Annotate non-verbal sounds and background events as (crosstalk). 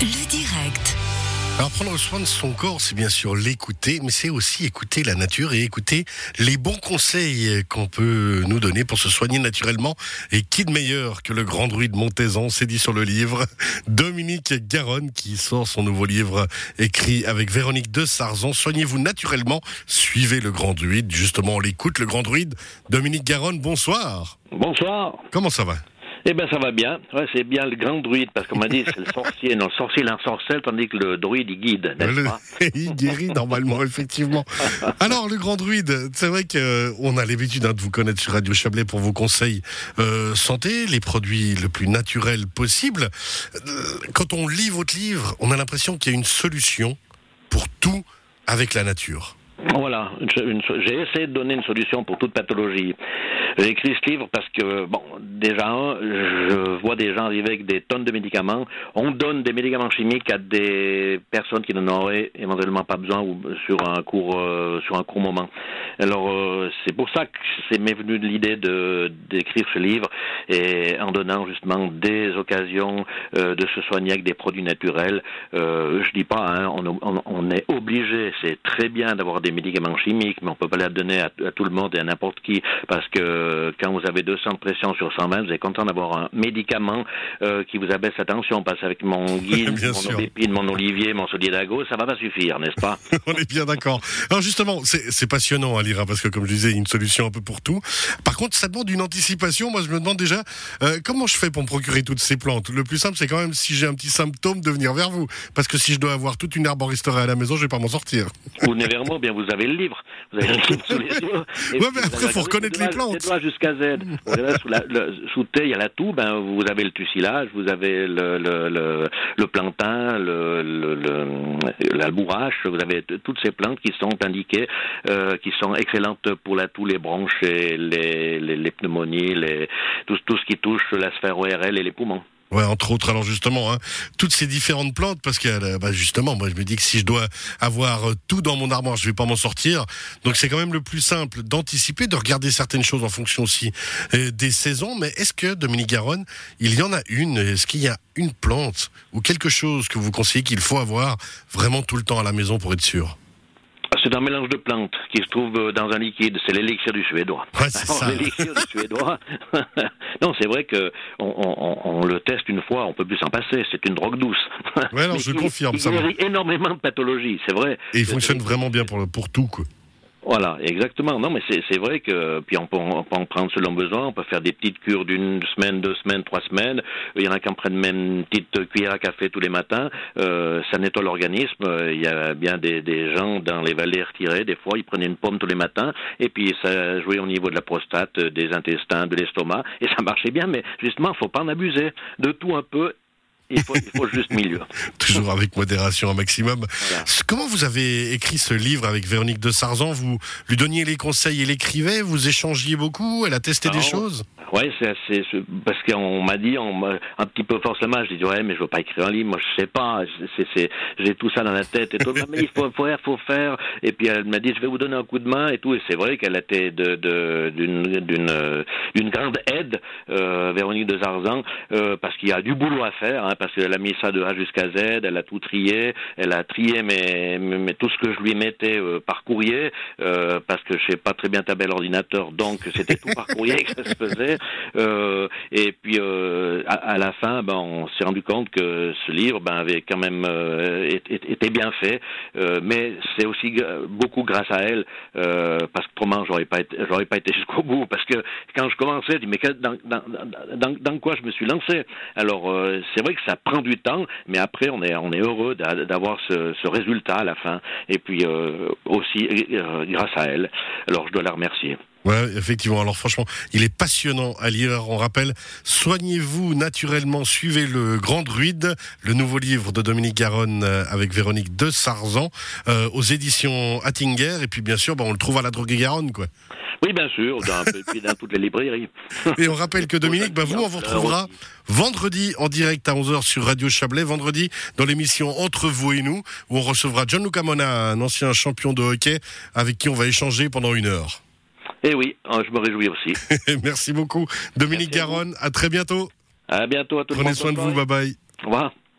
Le direct. Alors prendre soin de son corps, c'est bien sûr l'écouter, mais c'est aussi écouter la nature et écouter les bons conseils qu'on peut nous donner pour se soigner naturellement. Et qui de meilleur que le grand druide Montezan, c'est dit sur le livre, Dominique Garonne, qui sort son nouveau livre écrit avec Véronique de Sarzan. Soignez-vous naturellement, suivez le grand druide. Justement, on l'écoute, le grand druide. Dominique Garonne, bonsoir. Bonsoir. Comment ça va? Eh ben ça va bien. Ouais, c'est bien le grand druide parce qu'on m'a dit c'est le sorcier. Non, le sorcier il ensorcelle tandis que le druide il guide, n'est-ce Le- pas? (laughs) Il guérit normalement, effectivement. Alors, le grand druide, c'est vrai qu'on a l'habitude hein, de vous connaître sur Radio Chablais pour vos conseils euh, santé, les produits le plus naturels possible. Euh, Quand on lit votre livre, on a l'impression qu'il y a une solution pour tout avec la nature. Voilà. J'ai essayé de donner une solution pour toute pathologie. J'ai écrit ce livre parce que bon, déjà je vois des gens arriver avec des tonnes de médicaments. On donne des médicaments chimiques à des personnes qui n'en auraient éventuellement pas besoin sur un court euh, sur un court moment. Alors euh, c'est pour ça que c'est m'est venu l'idée de d'écrire ce livre et en donnant justement des occasions euh, de se soigner avec des produits naturels. Je dis pas, hein, on, est obligé, c'est très bien d'avoir des médicaments chimiques, mais on peut pas les donner à, tout le monde et à n'importe qui parce que quand vous avez 200 de sur 120, vous êtes content d'avoir un médicament euh, qui vous abaisse la tension parce qu'avec mon (laughs) guide, mon sûr. aubépine, mon olivier, mon solidago, ça va pas suffire, n'est-ce pas? (laughs) On est bien d'accord. Alors justement, c'est passionnant à lire, hein, parce que comme je disais, il y a une solution un peu pour tout. Par contre, ça demande une anticipation. Moi, je me demande déjà euh, comment je fais pour me procurer toutes ces plantes? Le plus simple, c'est quand même si j'ai un petit symptôme de venir vers vous, parce que si je dois avoir toute une arboristerie à la maison, je vais pas m'en sortir. Vous venez vers moi, bien vous avez le livre. Vous avez le livre sous les (laughs) yeux. Ouais, mais après, avez faut reconnaître les plantes. jusqu'à Z. Sous, la, le- sous T, il y a la toux, ben, vous avez le tussilage, vous avez le, le, le, le plantain, le, le, le- l'albourache, vous avez toutes ces plantes qui sont indiquées, euh, qui sont excellentes pour la toux, les bronches et les, les, les pneumonies, les, tout, tout ce qui touche la sphère ORL et les poumons. Entre autres. Alors justement, hein, toutes ces différentes plantes, parce que euh, bah, justement, moi, je me dis que si je dois avoir euh, tout dans mon armoire, je vais pas m'en sortir. Donc c'est quand même le plus simple d'anticiper, de regarder certaines choses en fonction aussi euh, des saisons. Mais est-ce que Dominique Garonne, il y en a une? Est-ce qu'il y a une plante ou quelque chose que vous conseillez qu'il faut avoir vraiment tout le temps à la maison pour être sûr? C'est un mélange de plantes qui se trouve euh, dans un liquide. C'est l'élixir du suédois. Ouais. (laughs) L'élixir du suédois. (laughs) non, c'est vrai que on, on- on le teste une fois, on peut plus s'en passer. C'est une drogue douce. Ouais, non, (laughs) Mais je qui- confirme, ça me- guérit énormément de pathologies, c'est vrai. Et il fonctionne vraiment bien pour, pour tout. Quoi. Voilà, exactement. Non, mais c'est vrai que puis on peut, en prendre selon besoin. On peut faire des petites cures d'une semaine, deux semaines, trois semaines. Il y en a qui en prennent même une petite cuillère à café tous les matins. Euh, ça nettoie l'organisme. Euh, Il y a bien des, des gens dans les vallées retirées. Des fois, ils prenaient une pomme tous les matins et puis ça jouait au niveau de la prostate, euh, des intestins, de l'estomac et ça marchait bien. Mais justement, faut pas en abuser. De tout un peu. Il faut, il juste milieu. (laughs) Toujours avec modération un maximum. Voilà. Comment vous avez écrit ce livre avec Véronique de Sarzan? Vous lui donniez les conseils et l'écrivez? Vous échangiez beaucoup? Elle a testé des choses? Ouais, c'est parce qu'on m'a dit, on un petit peu forcément, je dis ouais, mais je veux pas écrire un livre, moi je sais pas, j'ai tout ça dans la tête et tout, mais il faut faire, faut faire, et puis elle m'a dit je vais vous donner un coup de main et tout, et c'est vrai qu'elle était de, de, d'une, d'une grande aide, euh, Véronique de Zarzan, euh, parce qu'il y a du boulot à faire, hein, parce qu'elle a mis ça de A jusqu'à Z, elle a tout trié, elle a trié mais, mais tout ce que je lui mettais euh, par courrier, euh, parce que je sais pas très bien taper l'ordinateur, donc c'était tout par courrier que ça se faisait. Euh, et puis à, la fin, ben, on s'est rendu compte que ce livre ben, avait quand même euh, été, bien fait, euh, mais c'est aussi beaucoup grâce à elle, euh, parce que autrement j'aurais pas été, j'aurais pas été (laughs) jusqu'au bout, parce que quand je commençais, je dis mais dans, dans, dans, dans- quoi je me suis lancé? Alors c'est vrai que ça prend du temps, mais après on est on est heureux d'a- d'avoir ce, résultat à la fin, et puis aussi grâce à elle. Alors je dois la remercier. Ouais, effectivement. Alors franchement, il est passionnant à lire. On rappelle, soignez-vous naturellement, suivez le Grand Druide, le nouveau livre de Dominique Garonne euh, avec Véronique de Sarzan, euh, aux éditions Attinger. Et puis bien sûr, bah, on le trouve à la droguée Garonne, quoi. Oui, bien sûr, dans, dans toutes les librairies. (laughs) Et on rappelle que Dominique, bah, vous, on vous retrouvera vendredi en direct à 11h sur Radio Chablais, vendredi dans l'émission Entre vous et nous, où on recevra John Lucamona, un ancien champion de hockey, avec qui on va échanger pendant une heure. Eh oui, euh, je me réjouis aussi. (laughs) Merci beaucoup, Dominique Merci à vous. Garonne. À très bientôt. À bientôt à tout le Prenez soin de vous. Bye bye. Au revoir.